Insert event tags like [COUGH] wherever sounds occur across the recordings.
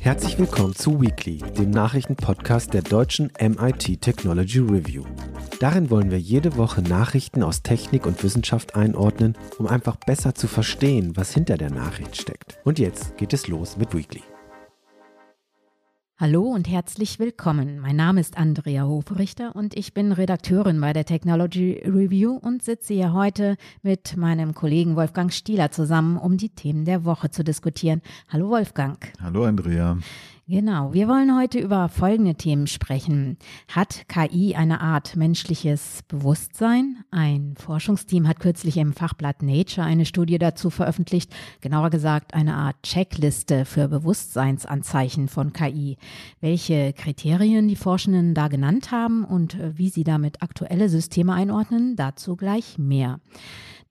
Herzlich willkommen zu Weekly, dem Nachrichtenpodcast der deutschen MIT Technology Review. Darin wollen wir jede Woche Nachrichten aus Technik und Wissenschaft einordnen, um einfach besser zu verstehen, was hinter der Nachricht steckt. Und jetzt geht es los mit Weekly. Hallo und herzlich willkommen. Mein Name ist Andrea Hofrichter und ich bin Redakteurin bei der Technology Review und sitze hier heute mit meinem Kollegen Wolfgang Stieler zusammen, um die Themen der Woche zu diskutieren. Hallo Wolfgang. Hallo Andrea. Genau, wir wollen heute über folgende Themen sprechen. Hat KI eine Art menschliches Bewusstsein? Ein Forschungsteam hat kürzlich im Fachblatt Nature eine Studie dazu veröffentlicht, genauer gesagt eine Art Checkliste für Bewusstseinsanzeichen von KI. Welche Kriterien die Forschenden da genannt haben und wie sie damit aktuelle Systeme einordnen, dazu gleich mehr.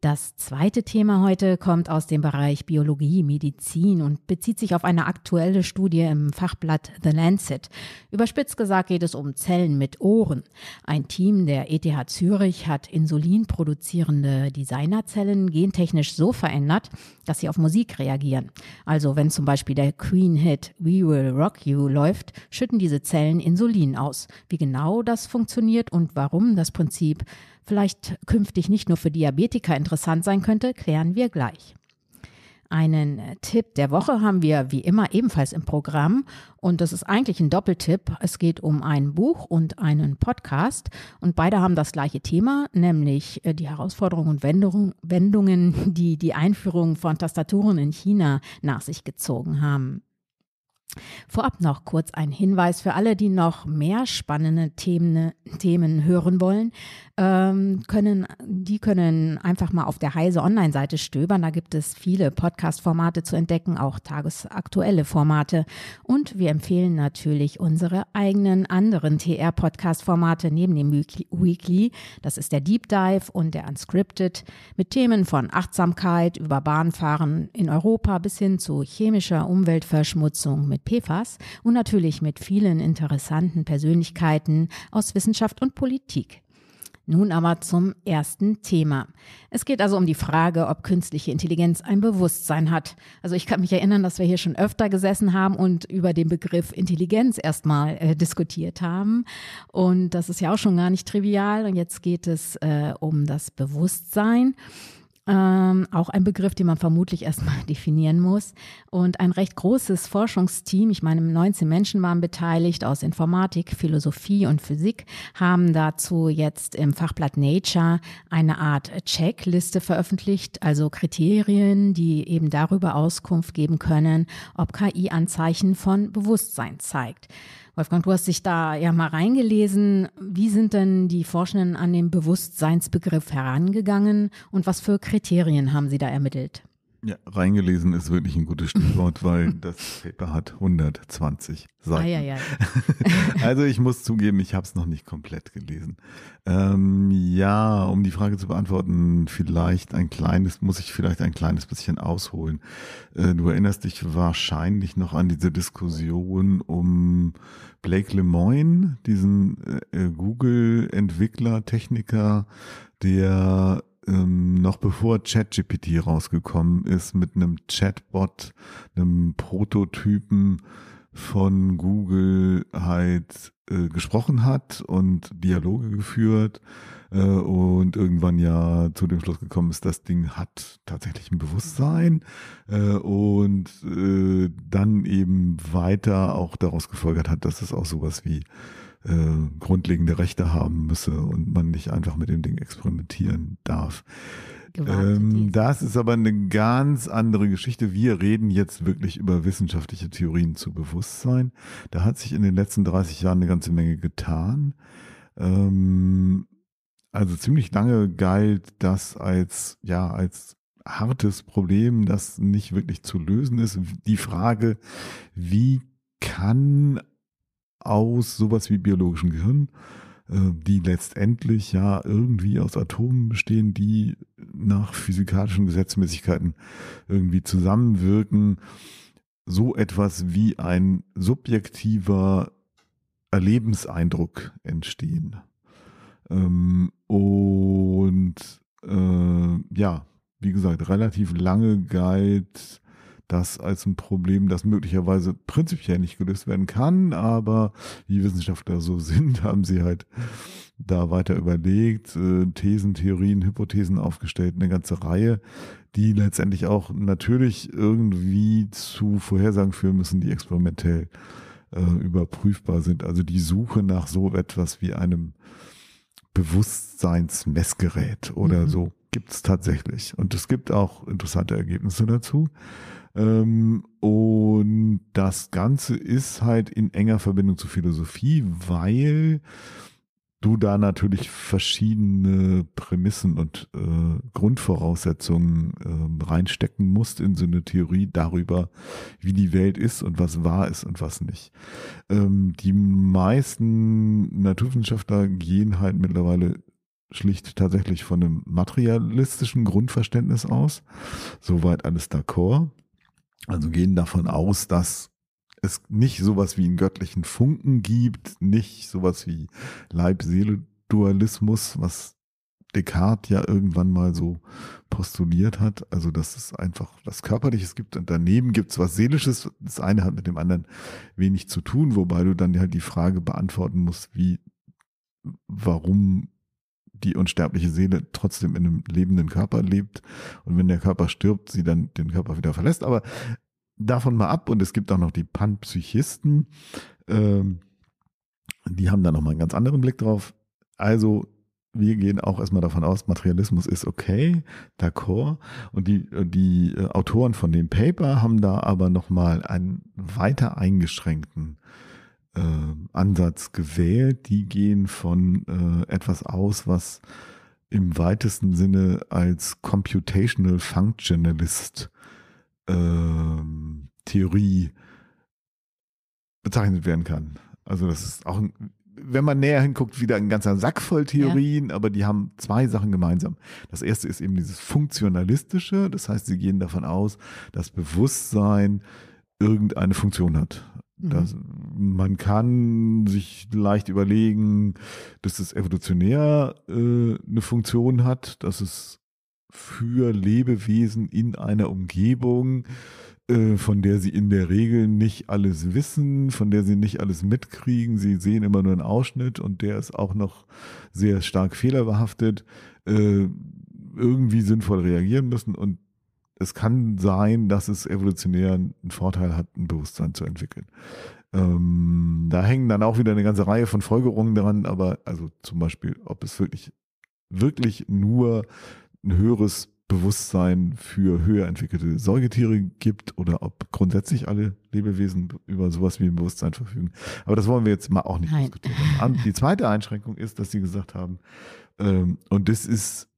Das zweite Thema heute kommt aus dem Bereich Biologie, Medizin und bezieht sich auf eine aktuelle Studie im Fachblatt The Lancet. Überspitzt gesagt geht es um Zellen mit Ohren. Ein Team der ETH Zürich hat insulinproduzierende Designerzellen gentechnisch so verändert, dass sie auf Musik reagieren. Also wenn zum Beispiel der Queen-Hit We Will Rock You läuft, schütten diese Zellen Insulin aus. Wie genau das funktioniert und warum das Prinzip vielleicht künftig nicht nur für Diabetiker interessant sein könnte, klären wir gleich. Einen Tipp der Woche haben wir wie immer ebenfalls im Programm und das ist eigentlich ein Doppeltipp. Es geht um ein Buch und einen Podcast und beide haben das gleiche Thema, nämlich äh, die Herausforderungen und Wendungen, die die Einführung von Tastaturen in China nach sich gezogen haben. Vorab noch kurz ein Hinweis für alle, die noch mehr spannende Themen, Themen hören wollen. Ähm, können, die können einfach mal auf der Heise Online-Seite stöbern. Da gibt es viele Podcast-Formate zu entdecken, auch tagesaktuelle Formate. Und wir empfehlen natürlich unsere eigenen anderen TR-Podcast-Formate neben dem Weekly. Das ist der Deep Dive und der Unscripted mit Themen von Achtsamkeit über Bahnfahren in Europa bis hin zu chemischer Umweltverschmutzung mit PFAS und natürlich mit vielen interessanten Persönlichkeiten aus Wissenschaft und Politik. Nun aber zum ersten Thema. Es geht also um die Frage, ob künstliche Intelligenz ein Bewusstsein hat. Also ich kann mich erinnern, dass wir hier schon öfter gesessen haben und über den Begriff Intelligenz erstmal äh, diskutiert haben. Und das ist ja auch schon gar nicht trivial. Und jetzt geht es äh, um das Bewusstsein. Ähm, auch ein Begriff, den man vermutlich erstmal [LAUGHS] definieren muss. Und ein recht großes Forschungsteam, ich meine 19 Menschen waren beteiligt aus Informatik, Philosophie und Physik, haben dazu jetzt im Fachblatt Nature eine Art Checkliste veröffentlicht, also Kriterien, die eben darüber Auskunft geben können, ob KI Anzeichen von Bewusstsein zeigt. Wolfgang, du hast dich da ja mal reingelesen. Wie sind denn die Forschenden an den Bewusstseinsbegriff herangegangen und was für Kriterien haben sie da ermittelt? Ja, reingelesen ist wirklich ein gutes Stichwort, weil das Paper hat 120 Seiten. Ah, ja, ja. also ich muss zugeben, ich habe es noch nicht komplett gelesen. Ähm, ja, um die Frage zu beantworten, vielleicht ein kleines, muss ich vielleicht ein kleines bisschen ausholen. Äh, du erinnerst dich wahrscheinlich noch an diese Diskussion um Blake Lemoine, diesen äh, Google-Entwickler, Techniker, der ähm, noch bevor ChatGPT rausgekommen ist, mit einem Chatbot, einem Prototypen von Google halt äh, gesprochen hat und Dialoge geführt äh, und irgendwann ja zu dem Schluss gekommen ist, das Ding hat tatsächlich ein Bewusstsein äh, und äh, dann eben weiter auch daraus gefolgert hat, dass es auch sowas wie äh, grundlegende Rechte haben müsse und man nicht einfach mit dem Ding experimentieren darf. Ähm, das ist aber eine ganz andere Geschichte. Wir reden jetzt wirklich über wissenschaftliche Theorien zu Bewusstsein. Da hat sich in den letzten 30 Jahren eine ganze Menge getan. Ähm, also ziemlich lange galt das als, ja, als hartes Problem, das nicht wirklich zu lösen ist. Die Frage, wie kann aus sowas wie biologischen Gehirn, äh, die letztendlich ja irgendwie aus Atomen bestehen, die nach physikalischen Gesetzmäßigkeiten irgendwie zusammenwirken, so etwas wie ein subjektiver Erlebenseindruck entstehen. Ähm, und äh, ja, wie gesagt, relativ lange galt das als ein Problem, das möglicherweise prinzipiell nicht gelöst werden kann, aber wie Wissenschaftler so [LAUGHS] sind, haben sie halt da weiter überlegt, äh, Thesen, Theorien, Hypothesen aufgestellt, eine ganze Reihe, die letztendlich auch natürlich irgendwie zu Vorhersagen führen müssen, die experimentell äh, überprüfbar sind. Also die Suche nach so etwas wie einem Bewusstseinsmessgerät oder mhm. so gibt es tatsächlich. Und es gibt auch interessante Ergebnisse dazu. Ähm, und das Ganze ist halt in enger Verbindung zu Philosophie, weil du da natürlich verschiedene Prämissen und äh, Grundvoraussetzungen äh, reinstecken musst in so eine Theorie darüber, wie die Welt ist und was wahr ist und was nicht. Ähm, die meisten Naturwissenschaftler gehen halt mittlerweile schlicht tatsächlich von einem materialistischen Grundverständnis aus. Soweit alles d'accord. Also gehen davon aus, dass es nicht sowas wie einen göttlichen Funken gibt, nicht sowas wie Leib-Seele-Dualismus, was Descartes ja irgendwann mal so postuliert hat. Also, dass es einfach was Körperliches gibt und daneben gibt es was Seelisches. Das eine hat mit dem anderen wenig zu tun, wobei du dann halt die Frage beantworten musst, wie, warum die unsterbliche Seele trotzdem in einem lebenden Körper lebt und wenn der Körper stirbt, sie dann den Körper wieder verlässt. Aber davon mal ab und es gibt auch noch die Panpsychisten, ähm, die haben da nochmal einen ganz anderen Blick drauf. Also wir gehen auch erstmal davon aus, Materialismus ist okay, d'accord. Und die, die äh, Autoren von dem Paper haben da aber nochmal einen weiter eingeschränkten äh, Ansatz gewählt. Die gehen von äh, etwas aus, was im weitesten Sinne als Computational Functionalist ähm, Theorie bezeichnet werden kann. Also das ist auch, ein, wenn man näher hinguckt, wieder ein ganzer Sack voll Theorien, ja. aber die haben zwei Sachen gemeinsam. Das erste ist eben dieses Funktionalistische, das heißt, sie gehen davon aus, dass Bewusstsein irgendeine Funktion hat. Mhm. Das, man kann sich leicht überlegen, dass es evolutionär äh, eine Funktion hat, dass es für Lebewesen in einer Umgebung, äh, von der sie in der Regel nicht alles wissen, von der sie nicht alles mitkriegen. Sie sehen immer nur einen Ausschnitt und der ist auch noch sehr stark fehlerbehaftet, äh, irgendwie sinnvoll reagieren müssen und es kann sein, dass es evolutionär einen Vorteil hat, ein Bewusstsein zu entwickeln. Ähm, da hängen dann auch wieder eine ganze Reihe von Folgerungen dran, aber also zum Beispiel, ob es wirklich, wirklich nur ein höheres Bewusstsein für höher entwickelte Säugetiere gibt oder ob grundsätzlich alle Lebewesen über sowas wie ein Bewusstsein verfügen. Aber das wollen wir jetzt mal auch nicht Nein. diskutieren. Die zweite Einschränkung ist, dass sie gesagt haben, ähm, und das ist,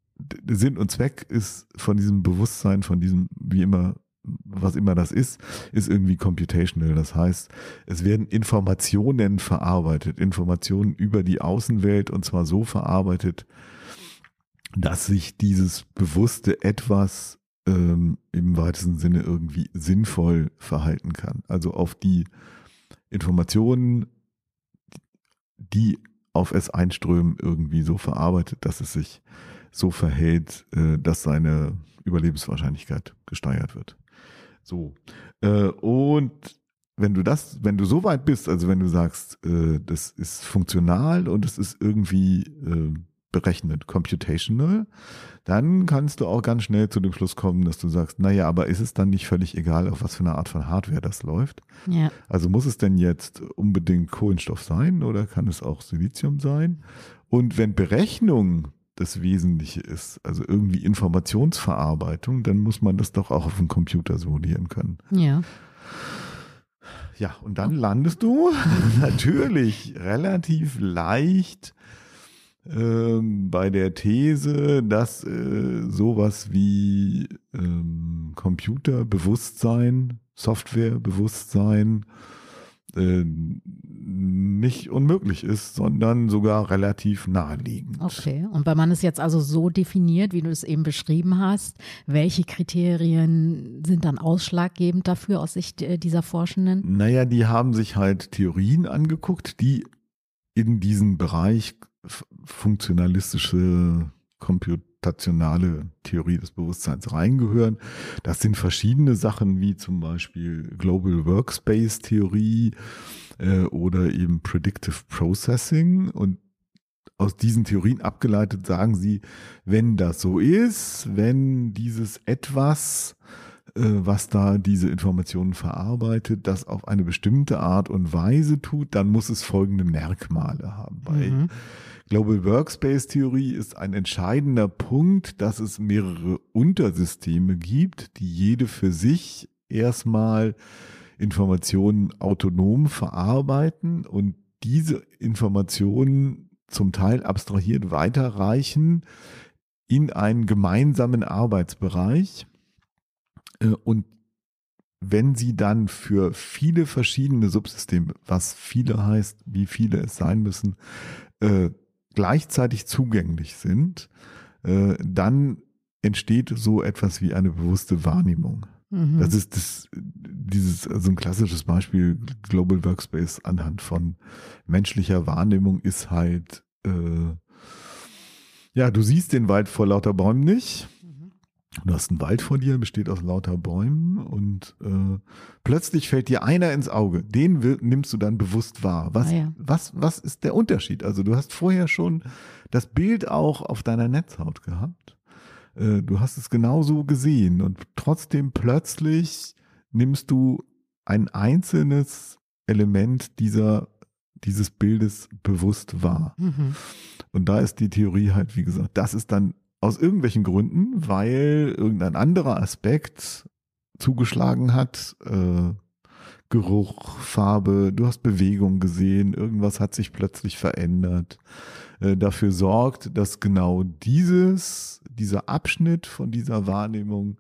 Sinn und Zweck ist von diesem Bewusstsein, von diesem, wie immer, was immer das ist, ist irgendwie computational. Das heißt, es werden Informationen verarbeitet, Informationen über die Außenwelt und zwar so verarbeitet, dass sich dieses bewusste Etwas ähm, im weitesten Sinne irgendwie sinnvoll verhalten kann. Also auf die Informationen, die auf es einströmen, irgendwie so verarbeitet, dass es sich so verhält, äh, dass seine Überlebenswahrscheinlichkeit gesteigert wird. So. Äh, und wenn du das, wenn du so weit bist, also wenn du sagst, äh, das ist funktional und es ist irgendwie berechnet, computational, dann kannst du auch ganz schnell zu dem Schluss kommen, dass du sagst, naja, aber ist es dann nicht völlig egal, auf was für eine Art von Hardware das läuft? Ja. Also muss es denn jetzt unbedingt Kohlenstoff sein oder kann es auch Silizium sein? Und wenn Berechnung das Wesentliche ist, also irgendwie Informationsverarbeitung, dann muss man das doch auch auf dem Computer simulieren können. Ja. Ja, und dann landest du [LAUGHS] natürlich relativ leicht ähm, bei der These, dass äh, sowas wie ähm, Computerbewusstsein, Softwarebewusstsein äh, nicht unmöglich ist, sondern sogar relativ naheliegend. Okay, und wenn man es jetzt also so definiert, wie du es eben beschrieben hast, welche Kriterien sind dann ausschlaggebend dafür aus Sicht äh, dieser Forschenden? Naja, die haben sich halt Theorien angeguckt, die in diesen Bereich funktionalistische Comput komputationale Theorie des Bewusstseins reingehören. Das sind verschiedene Sachen wie zum Beispiel Global Workspace Theorie äh, oder eben Predictive Processing und aus diesen Theorien abgeleitet sagen sie, wenn das so ist, wenn dieses etwas was da diese Informationen verarbeitet, das auf eine bestimmte Art und Weise tut, dann muss es folgende Merkmale haben. Bei mhm. Global Workspace Theorie ist ein entscheidender Punkt, dass es mehrere Untersysteme gibt, die jede für sich erstmal Informationen autonom verarbeiten und diese Informationen zum Teil abstrahiert weiterreichen in einen gemeinsamen Arbeitsbereich äh, und wenn sie dann für viele verschiedene Subsysteme, was viele heißt, wie viele es sein müssen, äh, gleichzeitig zugänglich sind, äh, dann entsteht so etwas wie eine bewusste Wahrnehmung. Mhm. Das ist das, dieses, also ein klassisches Beispiel Global Workspace anhand von menschlicher Wahrnehmung ist halt, äh, ja, du siehst den Wald vor lauter Bäumen nicht Du hast einen Wald vor dir, besteht aus lauter Bäumen und äh, plötzlich fällt dir einer ins Auge. Den nimmst du dann bewusst wahr. Was, ah ja. was, was ist der Unterschied? Also du hast vorher schon das Bild auch auf deiner Netzhaut gehabt. Äh, du hast es genauso gesehen und trotzdem plötzlich nimmst du ein einzelnes Element dieser dieses Bildes bewusst wahr. Mhm. Und da ist die Theorie halt, wie gesagt, das ist dann aus irgendwelchen Gründen, weil irgendein anderer Aspekt zugeschlagen hat. Äh, Geruch, Farbe, du hast Bewegung gesehen, irgendwas hat sich plötzlich verändert. Äh, dafür sorgt, dass genau dieses, dieser Abschnitt von dieser Wahrnehmung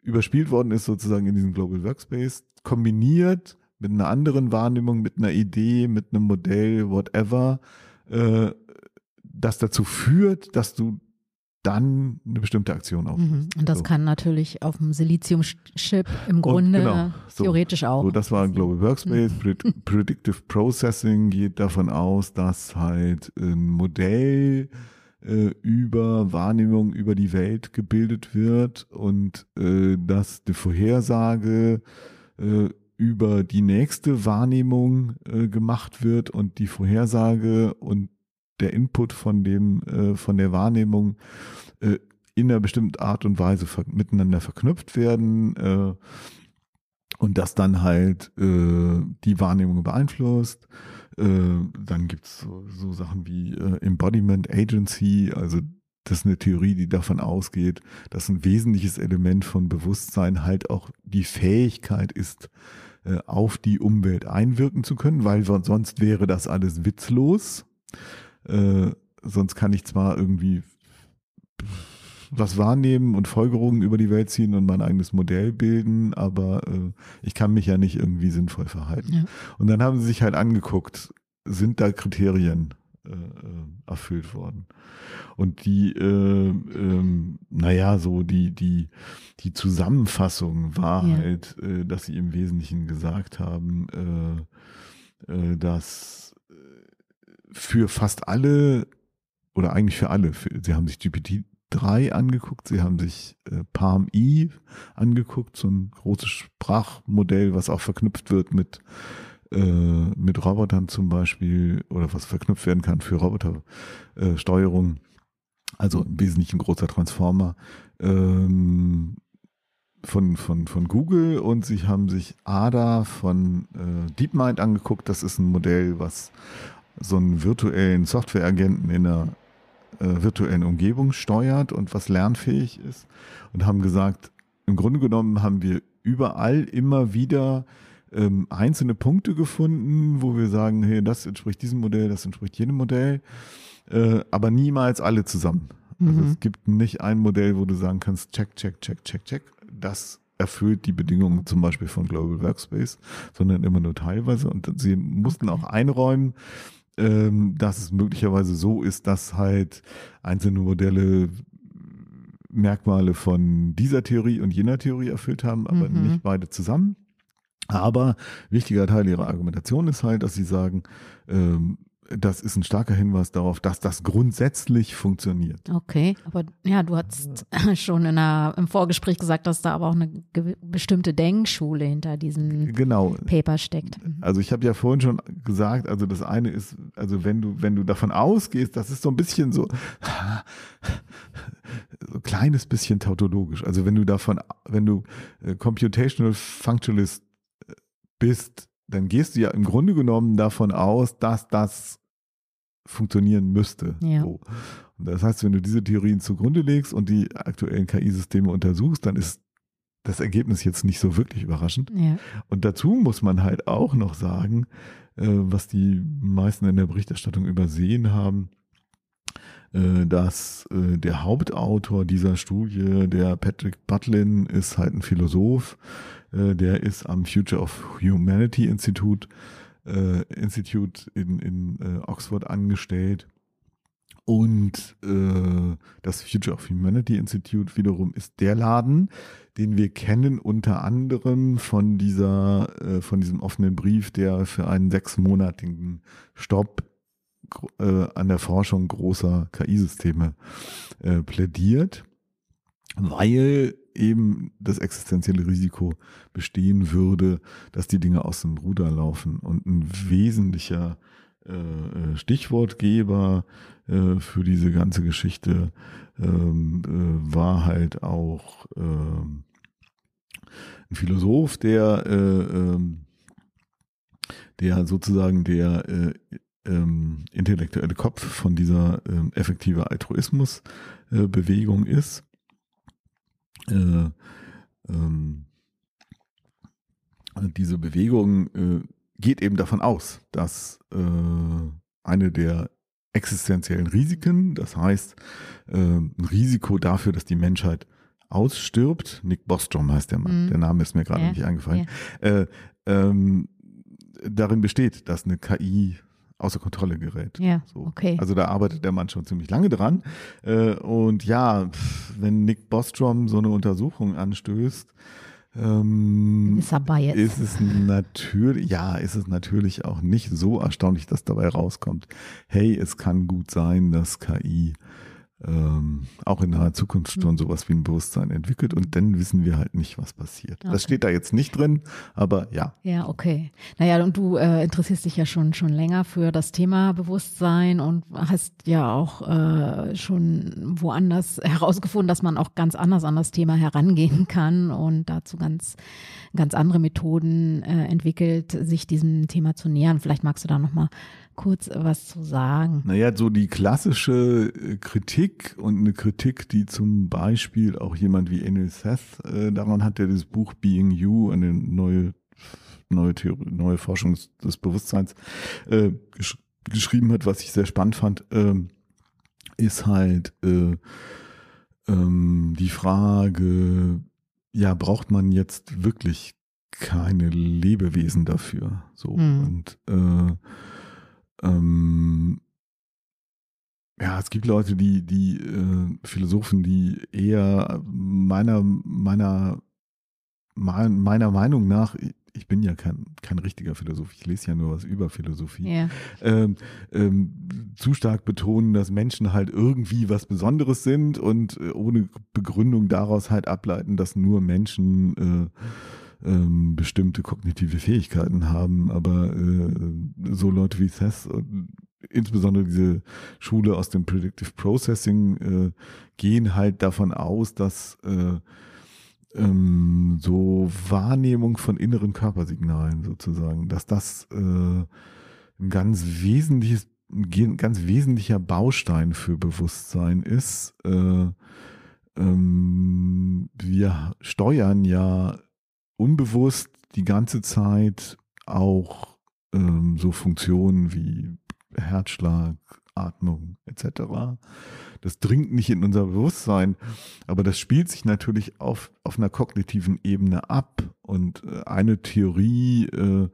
überspielt worden ist, sozusagen in diesem Global Workspace, kombiniert mit einer anderen Wahrnehmung, mit einer Idee, mit einem Modell, whatever, äh, das dazu führt, dass du dann eine bestimmte Aktion. Mhm. Und das so. kann natürlich auf dem Silizium-Chip im Grunde genau, so, theoretisch auch. So, das war ein Global Workspace. Mhm. [LAUGHS] Predictive Processing geht davon aus, dass halt ein Modell äh, über Wahrnehmung über die Welt gebildet wird und äh, dass die Vorhersage äh, über die nächste Wahrnehmung äh, gemacht wird und die Vorhersage und der Input von dem, äh, von der Wahrnehmung äh, in einer bestimmten Art und Weise ver miteinander verknüpft werden äh, und das dann halt äh, die Wahrnehmung beeinflusst. Äh, dann gibt's so, so Sachen wie äh, Embodiment Agency, also das ist eine Theorie, die davon ausgeht, dass ein wesentliches Element von Bewusstsein halt auch die Fähigkeit ist, auf die Umwelt einwirken zu können, weil sonst wäre das alles witzlos. Äh, sonst kann ich zwar irgendwie was wahrnehmen und Folgerungen über die Welt ziehen und mein eigenes Modell bilden, aber äh, ich kann mich ja nicht irgendwie sinnvoll verhalten. Ja. Und dann haben sie sich halt angeguckt, sind da Kriterien äh, äh erfüllt worden? Und die, äh, ähm, naja, so die, die, die Zusammenfassung war ja. halt, äh, dass sie im Wesentlichen gesagt haben, äh, äh, dass für fast alle oder eigentlich für alle, für, sie haben sich GPT-3 angeguckt, sie haben sich äh, Palm E angeguckt, so ein großes Sprachmodell, was auch verknüpft wird mit äh, mit Robotern zum Beispiel oder was verknüpft werden kann für Robotersteuerung. Äh, also im Wesentlichen ein großer Transformer ähm, von, von, von Google und sie haben sich ADA von äh, DeepMind angeguckt. Das ist ein Modell, was so einen virtuellen Softwareagenten in einer äh, virtuellen Umgebung steuert und was lernfähig ist und haben gesagt, im Grunde genommen haben wir überall immer wieder ähm, einzelne Punkte gefunden, wo wir sagen, hey, das entspricht diesem Modell, das entspricht jenem Modell, äh, aber niemals alle zusammen. Also mhm. Also es gibt nicht ein Modell, wo du sagen kannst, check, check, check, check, check. Das erfüllt die Bedingungen zum Beispiel von Global Workspace, sondern immer nur teilweise. Und sie mussten auch einräumen, ähm, dass es möglicherweise so ist, dass halt einzelne Modelle Merkmale von dieser Theorie und jener Theorie erfüllt haben, aber mhm. nicht beide zusammen. Aber wichtiger Teil ihrer Argumentation ist halt, dass sie sagen, ähm, das ist ein starker Hinweis darauf, dass das grundsätzlich funktioniert. Okay, aber ja, du hast [LAUGHS] schon in einer, im Vorgespräch gesagt, dass da aber auch eine bestimmte Denkschule hinter diesem genau. Paper steckt. Mhm. Also ich habe ja vorhin schon gesagt, also das eine ist, also wenn du, wenn du davon ausgehst, das ist so ein bisschen so, [LAUGHS] so ein kleines bisschen tautologisch. Also wenn du davon, wenn du äh, Computational Functionalist äh, bist, dann gehst du ja im Grunde genommen davon aus, dass das funktionieren müsste. Ja. So. Und das heißt, wenn du diese Theorien zugrunde legst und die aktuellen KI-Systeme untersuchst, dann ist das Ergebnis jetzt nicht so wirklich überraschend. Ja. Und dazu muss man halt auch noch sagen, äh, was die meisten in der Berichterstattung übersehen haben, äh, dass äh, der Hauptautor dieser Studie, der Patrick Butlin, ist halt ein Philosoph, der ist am Future of Humanity Institute, äh, Institute in, in äh, Oxford angestellt. Und äh, das Future of Humanity Institute wiederum ist der Laden, den wir kennen unter anderem von dieser, äh, von diesem offenen Brief, der für einen sechsmonatigen Stopp äh, an der Forschung großer KI-Systeme äh, plädiert, weil eben das existenzielle Risiko bestehen würde, dass die Dinge aus dem Ruder laufen. Und ein wesentlicher äh, äh Stichwortgeber äh, für diese ganze Geschichte ähm, äh, war halt auch ähm, ein Philosoph, der, äh, ähm, der sozusagen der äh, ähm, intellektuelle Kopf von dieser effektive Altruismus-Bewegung ist äh, ähm, diese Bewegung äh, geht eben davon aus, dass äh, eine der existenziellen Risiken, das heißt äh, ein Risiko dafür, dass die Menschheit ausstirbt, Nick Bostrom heißt der Mann, mhm. der Name ist mir gerade ja. nicht eingefallen, ja. äh, ähm, darin besteht, dass eine KI außer Kontrolle gerät. Ja, so. okay. Also da arbeitet der Mann schon ziemlich lange dran. Äh, und ja, wenn Nick Bostrom so eine Untersuchung anstößt, ähm, ist, ist es natürlich, ja, ist es natürlich auch nicht so erstaunlich, dass dabei rauskommt, hey, es kann gut sein, dass KI ähm, auch in naher Zukunft schon hm. sowas wie ein Bewusstsein entwickelt und dann wissen wir halt nicht, was passiert. Okay. Das steht da jetzt nicht drin, aber ja. Ja, okay. Naja, und du äh, interessierst dich ja schon schon länger für das Thema Bewusstsein und hast ja auch äh, schon woanders [LAUGHS] herausgefunden, dass man auch ganz anders an das Thema herangehen kann und dazu ganz ganz andere Methoden äh, entwickelt, sich diesem Thema zu nähern. Vielleicht magst du da noch mal kurz was zu sagen? Naja, so die klassische äh, Kritik und eine Kritik, die zum Beispiel auch jemand wie Enel Seth äh, daran hat, der das Buch Being You, eine neue neue Theorie, neue Forschung des, Bewusstseins äh, gesch geschrieben hat, was ich sehr spannend fand, äh, ist halt äh, ähm, die Frage, ja, braucht man jetzt wirklich keine Lebewesen dafür? So mhm. und äh, ähm, ja, es gibt Leute, die, die äh, Philosophen, die eher meiner, meiner, meiner Meinung nach, ich bin ja kein, kein richtiger Philosoph, ich lese ja nur was über Philosophie, yeah. ähm, ähm, zu stark betonen, dass Menschen halt irgendwie was Besonderes sind und äh, ohne Begründung daraus halt ableiten, dass nur Menschen äh, ähm, bestimmte kognitive Fähigkeiten haben, aber äh, so Leute wie Seth insbesondere diese Schule aus dem Predictive Processing äh, gehen halt davon aus, dass äh, ähm, so Wahrnehmung von inneren Körpersignalen sozusagen, dass das äh, ein ganz wesentliches, ein ganz wesentlicher Baustein für Bewusstsein ist. Äh, ähm, wir steuern ja unbewusst die ganze Zeit auch ähm, so Funktionen wie Herzschlag, Atmung etc. Das dringt nicht in unser Bewusstsein, aber das spielt sich natürlich auf, auf einer kognitiven Ebene ab. Und äh, eine Theorie äh,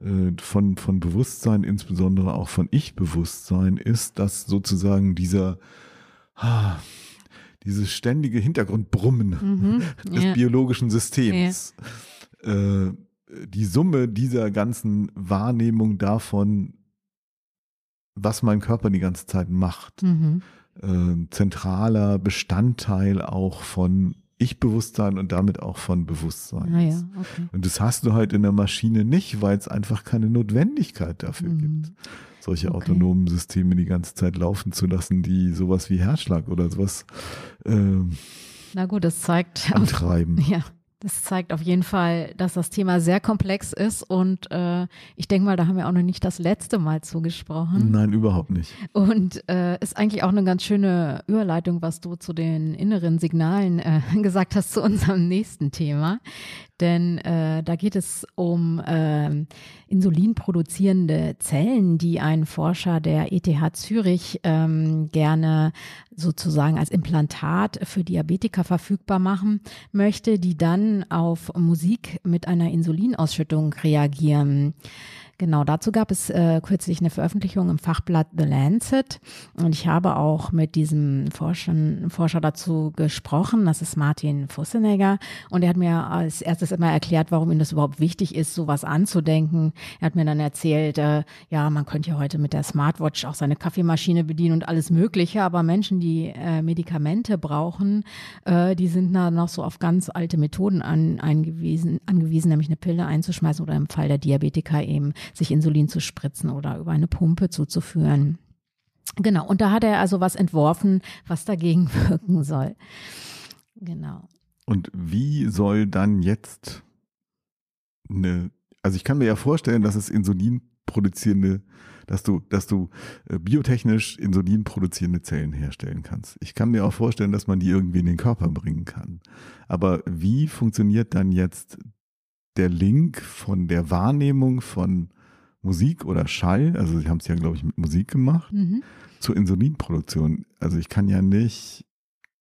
äh, von, von Bewusstsein, insbesondere auch von Ich-Bewusstsein, ist, dass sozusagen dieser, ah, dieses ständige Hintergrundbrummen mhm, [LAUGHS] des ja. biologischen Systems. Ja. Äh, die Summe dieser ganzen Wahrnehmung davon, was mein Körper die ganze Zeit macht. Mhm. Äh, zentraler Bestandteil auch von Ich-Bewusstsein und damit auch von Bewusstsein. Ah ja, okay. Und das hast du halt in der Maschine nicht, weil es einfach keine Notwendigkeit dafür mhm. gibt, solche okay. autonomen Systeme die ganze Zeit laufen zu lassen, die sowas wie Herzschlag oder sowas äh, Na gut, das zeigt antreiben. Auf, [LAUGHS] ja, das zeigt auf jeden Fall, dass das Thema sehr komplex ist und äh, ich denke mal, da haben wir auch noch nicht das letzte Mal zugesprochen. Nein, überhaupt nicht. Und äh, ist eigentlich auch eine ganz schöne Überleitung, was du zu den inneren Signalen äh, [LAUGHS] gesagt hast zu unserem nächsten Thema denn äh, da geht es um äh, insulinproduzierende Zellen, die ein Forscher der ETH Zürich ähm, gerne sozusagen als Implantat für Diabetiker verfügbar machen möchte, die dann auf Musik mit einer Insulinausschüttung reagieren. Genau, dazu gab es äh, kürzlich eine Veröffentlichung im Fachblatt The Lancet. Und ich habe auch mit diesem Forschen, Forscher dazu gesprochen, das ist Martin Fussenegger. Und er hat mir als erstes immer erklärt, warum ihm das überhaupt wichtig ist, sowas anzudenken. Er hat mir dann erzählt, äh, ja, man könnte ja heute mit der Smartwatch auch seine Kaffeemaschine bedienen und alles Mögliche, aber Menschen, die äh, Medikamente brauchen, äh, die sind da noch so auf ganz alte Methoden an, eingewiesen, angewiesen, nämlich eine Pille einzuschmeißen oder im Fall der Diabetiker eben sich Insulin zu spritzen oder über eine Pumpe zuzuführen. Genau, und da hat er also was entworfen, was dagegen [LAUGHS] wirken soll. Genau. Und wie soll dann jetzt eine, also ich kann mir ja vorstellen, dass es Insulin produzierende, dass du, dass du äh, biotechnisch Insulin produzierende Zellen herstellen kannst. Ich kann mir auch vorstellen, dass man die irgendwie in den Körper bringen kann. Aber wie funktioniert dann jetzt der Link von der Wahrnehmung von Musik oder Schall, also sie haben es ja, glaube ich, mit Musik gemacht, mhm. zur Insulinproduktion. Also ich kann ja nicht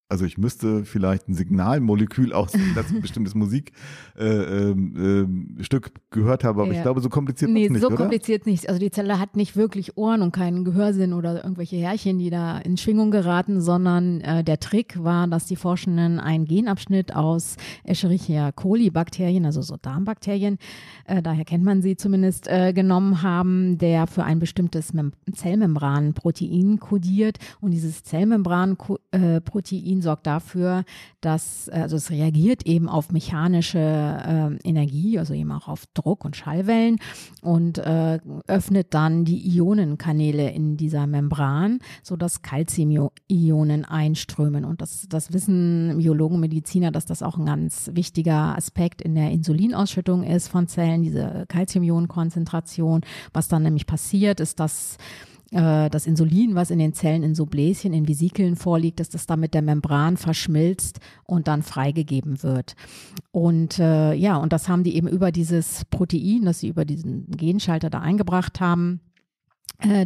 also ich müsste vielleicht ein Signalmolekül aussehen, dass ich ein [LAUGHS] bestimmtes Musikstück äh, ähm, äh, gehört habe, aber ja. ich glaube, so kompliziert nee, nicht, so oder? kompliziert nicht. Also die Zelle hat nicht wirklich Ohren und keinen Gehörsinn oder irgendwelche Härchen, die da in Schwingung geraten, sondern äh, der Trick war, dass die Forschenden einen Genabschnitt aus Escherichia coli Bakterien, also so Darmbakterien, äh, daher kennt man sie zumindest, äh, genommen haben, der für ein bestimmtes Mem Zellmembranprotein kodiert und dieses Zellmembranprotein Protein sorgt dafür, dass, äh, also es reagiert eben auf mechanische äh, Energie, also eben auch auf Druck und Schallwellen und äh, öffnet dann die Ionenkanäle in dieser Membran, sodass Calcium-Ionen einströmen. Und das, das wissen Biologen, Mediziner, dass das auch ein ganz wichtiger Aspekt in der Insulinausschüttung ist von Zellen, diese Calcium-Ionen-Konzentration. Was dann nämlich passiert, ist, dass äh, das Insulin, was in den Zellen in so Bläschen, in Vesikeln vorliegt, dass das dann mit der Membran verschmilzt und dann freigegeben wird. Und äh, ja, und das haben die eben über dieses Protein, das sie über diesen Genschalter da eingebracht haben,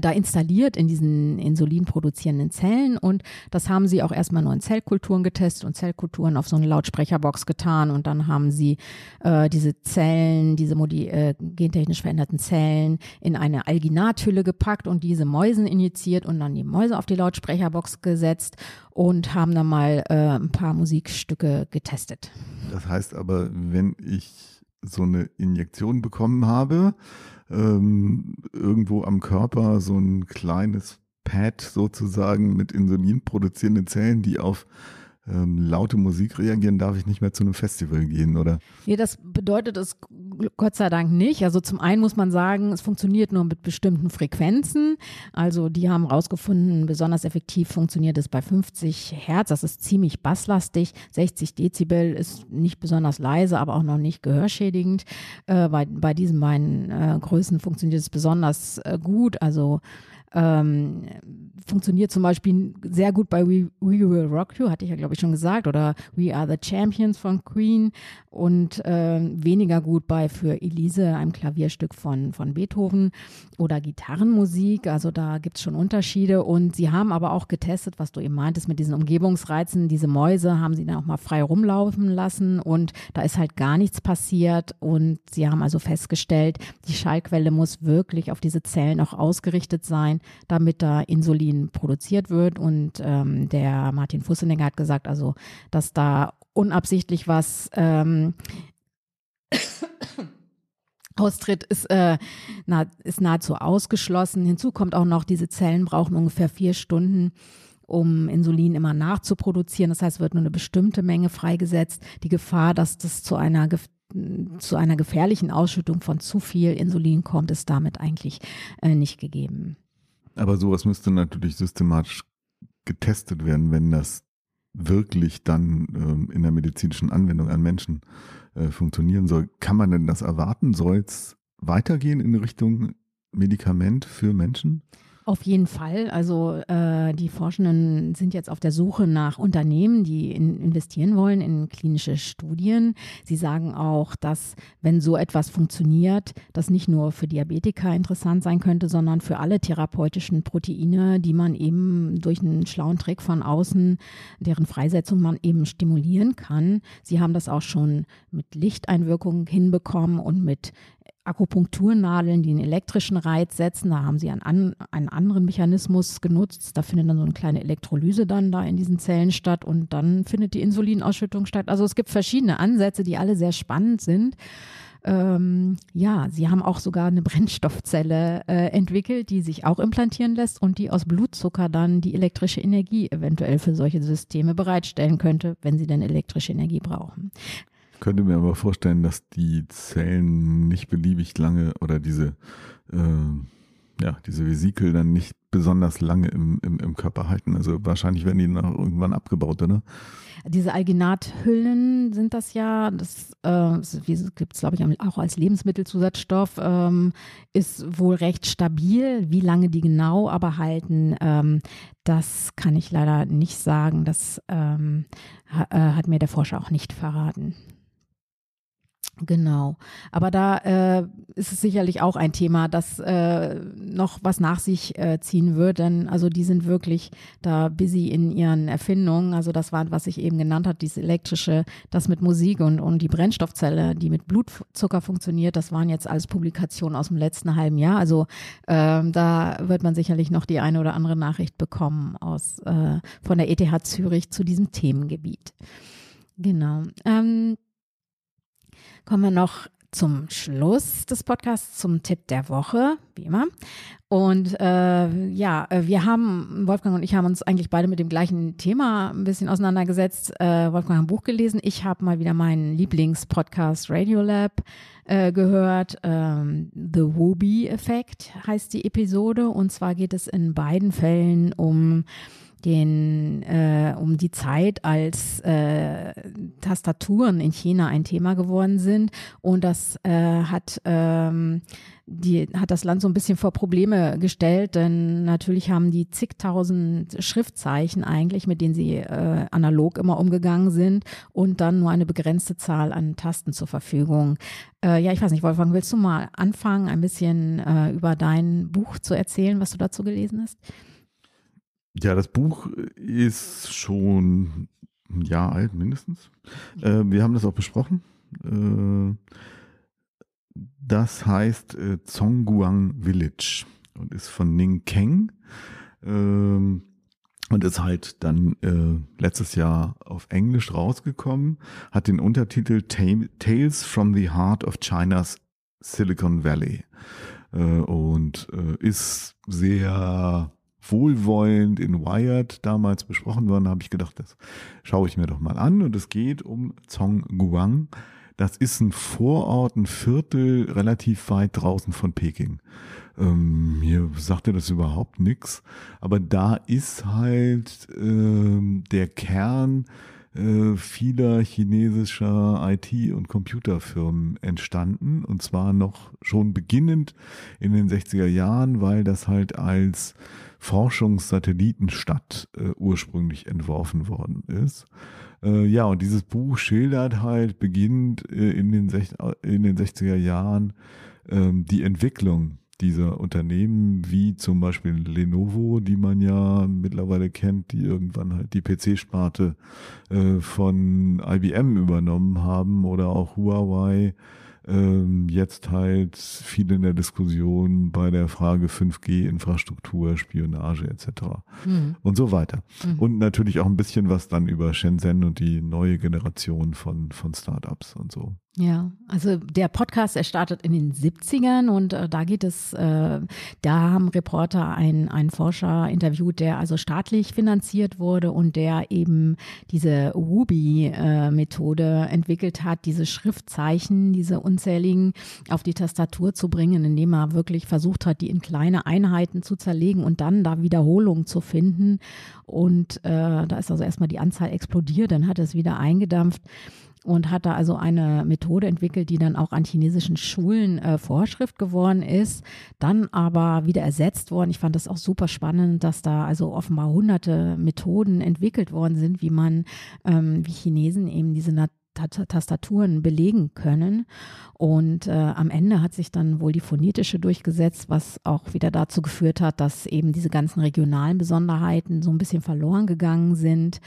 da installiert in diesen insulinproduzierenden Zellen und das haben sie auch erstmal nur in Zellkulturen getestet und Zellkulturen auf so eine Lautsprecherbox getan und dann haben sie äh, diese Zellen, diese modi äh, gentechnisch veränderten Zellen in eine Alginathülle gepackt und diese Mäusen injiziert und dann die Mäuse auf die Lautsprecherbox gesetzt und haben dann mal äh, ein paar Musikstücke getestet. Das heißt aber, wenn ich so eine Injektion bekommen habe, ähm, irgendwo am Körper so ein kleines Pad sozusagen mit Insulin produzierenden Zellen, die auf ähm, laute Musik reagieren, darf ich nicht mehr zu einem Festival gehen, oder? Nee, das bedeutet es Gott sei Dank nicht. Also zum einen muss man sagen, es funktioniert nur mit bestimmten Frequenzen. Also die haben rausgefunden, besonders effektiv funktioniert es bei 50 Hertz. Das ist ziemlich basslastig. 60 Dezibel ist nicht besonders leise, aber auch noch nicht gehörschädigend. Äh, bei, bei diesen beiden äh, Größen funktioniert es besonders äh, gut. Also ähm, funktioniert zum Beispiel sehr gut bei We, We Will Rock You, hatte ich ja glaube ich schon gesagt, oder We Are the Champions von Queen und äh, weniger gut bei für Elise, einem Klavierstück von, von Beethoven oder Gitarrenmusik. Also da gibt es schon Unterschiede und sie haben aber auch getestet, was du eben meintest mit diesen Umgebungsreizen. Diese Mäuse haben sie dann auch mal frei rumlaufen lassen und da ist halt gar nichts passiert und sie haben also festgestellt, die Schallquelle muss wirklich auf diese Zellen auch ausgerichtet sein damit da Insulin produziert wird. Und ähm, der Martin Fusseninger hat gesagt, also, dass da unabsichtlich was ähm, [COUGHS] Austritt ist, äh, nah, ist nahezu ausgeschlossen. Hinzu kommt auch noch, diese Zellen brauchen ungefähr vier Stunden, um Insulin immer nachzuproduzieren. Das heißt, wird nur eine bestimmte Menge freigesetzt. Die Gefahr, dass das zu einer zu einer gefährlichen Ausschüttung von zu viel Insulin kommt, ist damit eigentlich äh, nicht gegeben. Aber sowas müsste natürlich systematisch getestet werden, wenn das wirklich dann ähm, in der medizinischen Anwendung an Menschen äh, funktionieren soll. Kann man denn das erwarten? Soll es weitergehen in Richtung Medikament für Menschen? Auf jeden Fall. Also äh, die Forschenden sind jetzt auf der Suche nach Unternehmen, die in, investieren wollen in klinische Studien. Sie sagen auch, dass wenn so etwas funktioniert, das nicht nur für Diabetiker interessant sein könnte, sondern für alle therapeutischen Proteine, die man eben durch einen schlauen Trick von außen, deren Freisetzung man eben stimulieren kann. Sie haben das auch schon mit Lichteinwirkungen hinbekommen und mit Akupunkturnadeln, die einen elektrischen Reiz setzen. Da haben sie einen, einen anderen Mechanismus genutzt. Da findet dann so eine kleine Elektrolyse dann da in diesen Zellen statt und dann findet die Insulinausschüttung statt. Also es gibt verschiedene Ansätze, die alle sehr spannend sind. Ähm, ja, sie haben auch sogar eine Brennstoffzelle äh, entwickelt, die sich auch implantieren lässt und die aus Blutzucker dann die elektrische Energie eventuell für solche Systeme bereitstellen könnte, wenn sie denn elektrische Energie brauchen könnte mir aber vorstellen, dass die Zellen nicht beliebig lange oder diese, äh, ja, diese Vesikel dann nicht besonders lange im, im, im Körper halten. Also wahrscheinlich werden die noch irgendwann abgebaut, oder? Diese Alginathüllen sind das ja, das, äh, gibt es, glaube ich, auch als Lebensmittelzusatzstoff, ähm, ist wohl recht stabil. Wie lange die genau aber halten, ähm, das kann ich leider nicht sagen. Das ähm, ha, äh, hat mir der Forscher auch nicht verraten. Genau. Aber da äh, ist es sicherlich auch ein Thema, das äh, noch was nach sich äh, ziehen wird. Denn also die sind wirklich da busy in ihren Erfindungen. Also das war, was ich eben genannt habe, dieses elektrische, das mit Musik und, und die Brennstoffzelle, die mit Blutzucker funktioniert, das waren jetzt alles Publikationen aus dem letzten halben Jahr. Also ähm, da wird man sicherlich noch die eine oder andere Nachricht bekommen aus äh, von der ETH Zürich zu diesem Themengebiet. Genau. Ähm, kommen wir noch zum Schluss des Podcasts zum Tipp der Woche, wie immer. Und äh, ja, äh, wir haben, Wolfgang und ich haben uns eigentlich beide mit dem gleichen Thema ein bisschen auseinandergesetzt. Äh, Wolfgang hat ein Buch gelesen. Ich habe mal wieder meinen Lieblingspodcast Radiolab äh, gehört. Ähm, The Wooby Effect heißt die Episode. Und zwar geht es in beiden Fällen um den, äh, um die Zeit, als äh, Tastaturen in China ein Thema geworden sind. Und das äh, hat, ähm, die, hat das Land so ein bisschen vor Probleme gestellt, denn natürlich haben die zigtausend Schriftzeichen eigentlich, mit denen sie äh, analog immer umgegangen sind und dann nur eine begrenzte Zahl an Tasten zur Verfügung. Äh, ja, ich weiß nicht, Wolfgang, willst du mal anfangen, ein bisschen äh, über dein Buch zu erzählen, was du dazu gelesen hast? Ja, das Buch ist schon ein Jahr alt, mindestens. Äh, wir haben das auch besprochen. Äh, das heißt äh, Zongguang Village und ist von Ning Keng. Ähm, und ist halt dann äh, letztes Jahr auf Englisch rausgekommen, hat den Untertitel Tales from the Heart of China's Silicon Valley äh, und äh, ist sehr wohlwollend in Wired damals besprochen worden, habe ich gedacht, das schaue ich mir doch mal an. Und es geht um Zhongguang. Das ist ein Vorort, ein Viertel relativ weit draußen von Peking. Ähm, mir sagte das überhaupt nichts. Aber da ist halt ähm, der Kern äh, vieler chinesischer IT- und Computerfirmen entstanden. Und zwar noch schon beginnend in den 60er Jahren, weil das halt als Forschungssatellitenstadt äh, ursprünglich entworfen worden ist. Äh, ja, und dieses Buch schildert halt beginnend äh, in, den in den 60er Jahren ähm, die Entwicklung dieser Unternehmen, wie zum Beispiel Lenovo, die man ja mittlerweile kennt, die irgendwann halt die PC-Sparte äh, von IBM übernommen haben oder auch Huawei, jetzt halt viel in der Diskussion bei der Frage 5G-Infrastruktur, Spionage etc. Mhm. und so weiter. Mhm. Und natürlich auch ein bisschen was dann über Shenzhen und die neue Generation von, von Startups und so. Ja, also der Podcast, er startet in den 70ern und äh, da geht es, äh, da haben Reporter einen, einen Forscher interviewt, der also staatlich finanziert wurde und der eben diese Ruby-Methode äh, entwickelt hat, diese Schriftzeichen, diese unzähligen auf die Tastatur zu bringen, indem er wirklich versucht hat, die in kleine Einheiten zu zerlegen und dann da Wiederholungen zu finden. Und äh, da ist also erstmal die Anzahl explodiert, dann hat es wieder eingedampft und hat da also eine Methode entwickelt, die dann auch an chinesischen Schulen äh, Vorschrift geworden ist, dann aber wieder ersetzt worden. Ich fand das auch super spannend, dass da also offenbar hunderte Methoden entwickelt worden sind, wie man ähm, wie Chinesen eben diese Nat Tastaturen belegen können. Und äh, am Ende hat sich dann wohl die phonetische durchgesetzt, was auch wieder dazu geführt hat, dass eben diese ganzen regionalen Besonderheiten so ein bisschen verloren gegangen sind.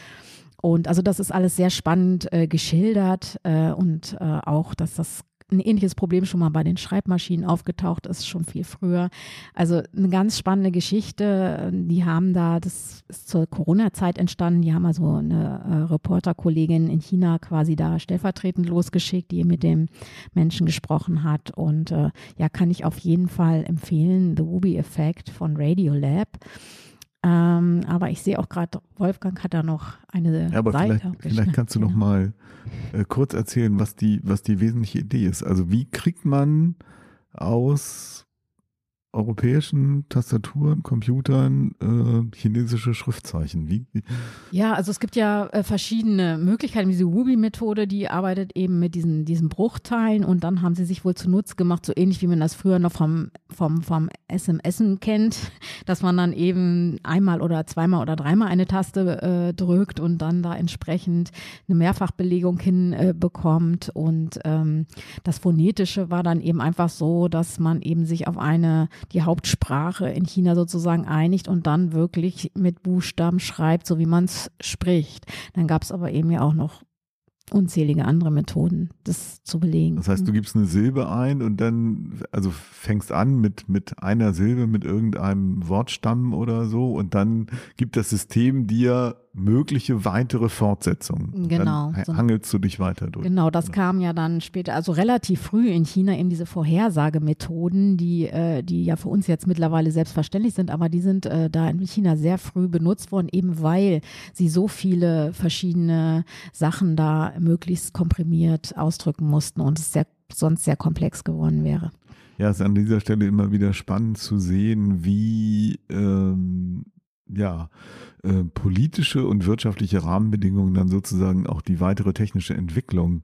Und also das ist alles sehr spannend äh, geschildert äh, und äh, auch, dass das ein ähnliches Problem schon mal bei den Schreibmaschinen aufgetaucht ist, schon viel früher. Also eine ganz spannende Geschichte. Die haben da, das ist zur Corona-Zeit entstanden, die haben also eine äh, Reporterkollegin in China quasi da stellvertretend losgeschickt, die mit dem Menschen gesprochen hat. Und äh, ja, kann ich auf jeden Fall empfehlen, The Ruby Effect von Radiolab. Ähm, aber ich sehe auch gerade, Wolfgang hat da noch eine ja, aber Seite. Vielleicht, vielleicht kannst du noch mal äh, kurz erzählen, was die, was die wesentliche Idee ist. Also wie kriegt man aus europäischen Tastaturen, Computern äh, chinesische Schriftzeichen? Wie? Ja, also es gibt ja äh, verschiedene Möglichkeiten. Diese Ruby-Methode, die arbeitet eben mit diesen, diesen Bruchteilen und dann haben sie sich wohl zunutze gemacht, so ähnlich wie man das früher noch vom, vom, vom SMS kennt, [LAUGHS] dass man dann eben einmal oder zweimal oder dreimal eine Taste äh, drückt und dann da entsprechend eine Mehrfachbelegung hinbekommt. Äh, und ähm, das Phonetische war dann eben einfach so, dass man eben sich auf eine die Hauptsprache in China sozusagen einigt und dann wirklich mit Buchstaben schreibt, so wie man es spricht. Dann gab es aber eben ja auch noch unzählige andere Methoden, das zu belegen. Das heißt, du gibst eine Silbe ein und dann, also fängst an mit, mit einer Silbe, mit irgendeinem Wortstamm oder so und dann gibt das System dir mögliche weitere Fortsetzungen. Genau. Dann hangelst du dich weiter durch. Genau, das genau. kam ja dann später, also relativ früh in China eben diese Vorhersagemethoden, die, äh, die ja für uns jetzt mittlerweile selbstverständlich sind, aber die sind äh, da in China sehr früh benutzt worden, eben weil sie so viele verschiedene Sachen da möglichst komprimiert ausdrücken mussten und es sehr, sonst sehr komplex geworden wäre. Ja, es ist an dieser Stelle immer wieder spannend zu sehen, wie ähm, ja, äh, politische und wirtschaftliche Rahmenbedingungen dann sozusagen auch die weitere technische Entwicklung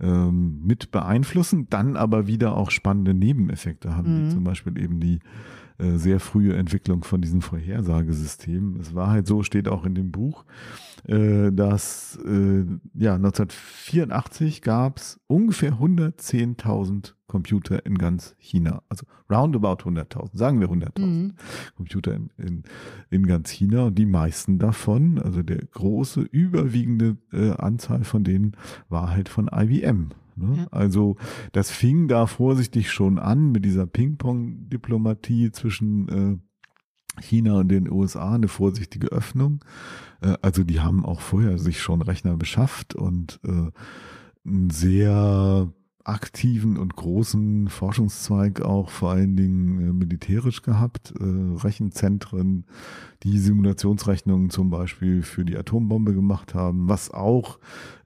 ähm, mit beeinflussen, dann aber wieder auch spannende Nebeneffekte haben, mhm. wie zum Beispiel eben die äh, sehr frühe Entwicklung von diesem Vorhersagesystemen. Es war halt so, steht auch in dem Buch, äh, dass äh, ja 1984 gab es ungefähr 110.000 Computer in ganz China. Also roundabout 100.000, sagen wir 100.000 mhm. Computer in, in, in ganz China. Und die meisten davon, also der große, überwiegende äh, Anzahl von denen war halt von IBM. Ne? Ja. Also das fing da vorsichtig schon an mit dieser Ping-Pong-Diplomatie zwischen äh, China und den USA, eine vorsichtige Öffnung. Äh, also die haben auch vorher sich schon Rechner beschafft und äh, ein sehr aktiven und großen Forschungszweig auch vor allen Dingen äh, militärisch gehabt. Äh, Rechenzentren, die Simulationsrechnungen zum Beispiel für die Atombombe gemacht haben, was auch,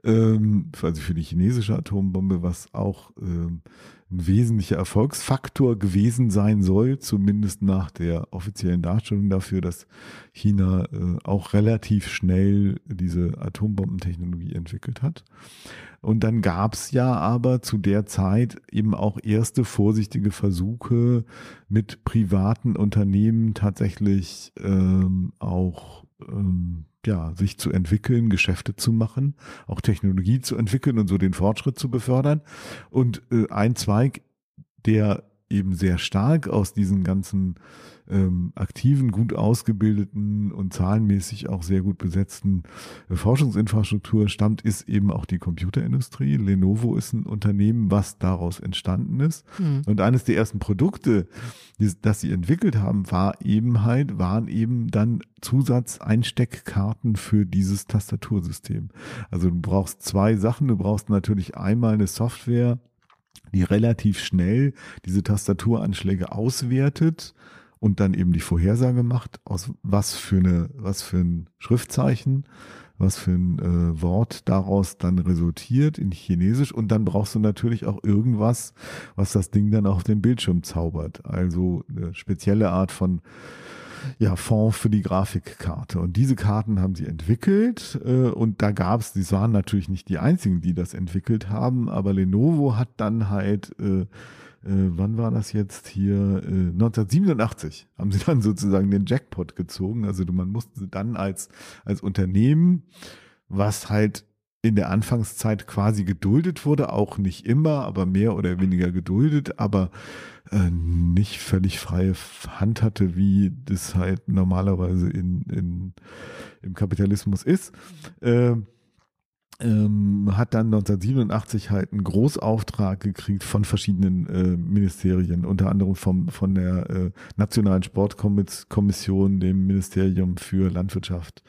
ähm, also für die chinesische Atombombe, was auch ähm, ein wesentlicher Erfolgsfaktor gewesen sein soll, zumindest nach der offiziellen Darstellung dafür, dass China äh, auch relativ schnell diese Atombombentechnologie entwickelt hat. Und dann gab es ja aber zu der Zeit eben auch erste vorsichtige Versuche mit privaten Unternehmen tatsächlich ähm, auch ähm, ja, sich zu entwickeln, Geschäfte zu machen, auch Technologie zu entwickeln und so den Fortschritt zu befördern. Und äh, ein Zweig, der eben sehr stark aus diesen ganzen ähm, aktiven, gut ausgebildeten und zahlenmäßig auch sehr gut besetzten äh, Forschungsinfrastruktur stammt, ist eben auch die Computerindustrie. Lenovo ist ein Unternehmen, was daraus entstanden ist. Mhm. Und eines der ersten Produkte, die, das sie entwickelt haben, war eben halt, waren eben dann Zusatzeinsteckkarten für dieses Tastatursystem. Also du brauchst zwei Sachen. Du brauchst natürlich einmal eine Software, die relativ schnell diese Tastaturanschläge auswertet und dann eben die Vorhersage macht, aus was für eine, was für ein Schriftzeichen, was für ein äh, Wort daraus dann resultiert in Chinesisch. Und dann brauchst du natürlich auch irgendwas, was das Ding dann auf den Bildschirm zaubert. Also eine spezielle Art von ja, Fond für die Grafikkarte. Und diese Karten haben sie entwickelt äh, und da gab es, die waren natürlich nicht die einzigen, die das entwickelt haben, aber Lenovo hat dann halt äh, äh, wann war das jetzt hier? Äh, 1987 haben sie dann sozusagen den Jackpot gezogen. Also man musste dann als, als Unternehmen, was halt in der Anfangszeit quasi geduldet wurde, auch nicht immer, aber mehr oder weniger geduldet, aber äh, nicht völlig freie Hand hatte, wie das halt normalerweise in, in, im Kapitalismus ist. Äh, ähm, hat dann 1987 halt einen Großauftrag gekriegt von verschiedenen äh, Ministerien, unter anderem vom, von der äh, Nationalen Sportkommission, dem Ministerium für Landwirtschaft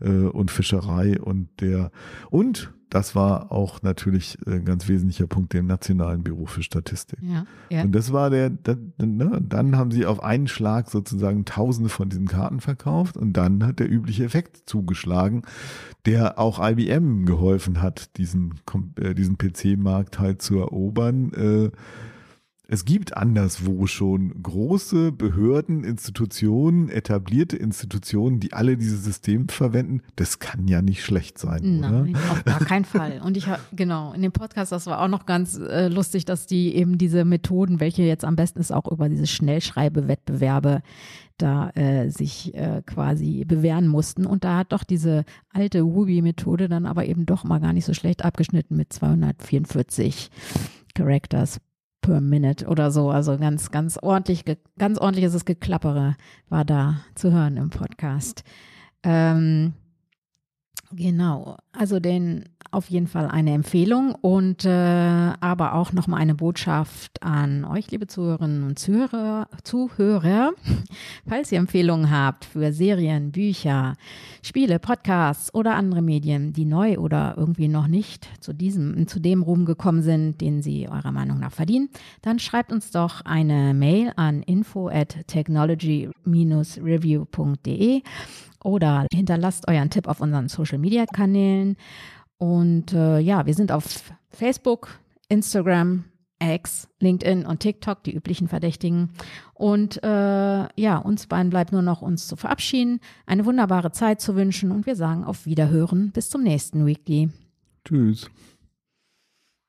und Fischerei und der und das war auch natürlich ein ganz wesentlicher Punkt dem Nationalen Büro für Statistik. Ja, ja. Und das war der, das, ne, dann haben sie auf einen Schlag sozusagen tausende von diesen Karten verkauft und dann hat der übliche Effekt zugeschlagen, der auch IBM geholfen hat, diesen, äh, diesen PC-Markt halt zu erobern. Äh, es gibt anderswo schon große Behörden, Institutionen, etablierte Institutionen, die alle dieses System verwenden. Das kann ja nicht schlecht sein. Nein, oder? auf gar keinen Fall. Und ich habe, genau, in dem Podcast, das war auch noch ganz äh, lustig, dass die eben diese Methoden, welche jetzt am besten ist, auch über diese Schnellschreibewettbewerbe da äh, sich äh, quasi bewähren mussten. Und da hat doch diese alte Ruby-Methode dann aber eben doch mal gar nicht so schlecht abgeschnitten mit 244 Characters per Minute oder so. Also ganz, ganz ordentlich, ganz ordentliches Geklappere war da zu hören im Podcast. Ähm, genau, also den auf jeden Fall eine Empfehlung und äh, aber auch nochmal eine Botschaft an euch, liebe Zuhörerinnen und Zuhörer, Zuhörer. [LAUGHS] Falls ihr Empfehlungen habt für Serien, Bücher, Spiele, Podcasts oder andere Medien, die neu oder irgendwie noch nicht zu diesem, zu dem Ruhm gekommen sind, den sie eurer Meinung nach verdienen, dann schreibt uns doch eine Mail an info at technology-review.de oder hinterlasst euren Tipp auf unseren Social Media Kanälen und äh, ja, wir sind auf Facebook, Instagram, X, LinkedIn und TikTok, die üblichen Verdächtigen. Und äh, ja, uns beiden bleibt nur noch uns zu verabschieden, eine wunderbare Zeit zu wünschen und wir sagen auf Wiederhören. Bis zum nächsten Weekly. Tschüss.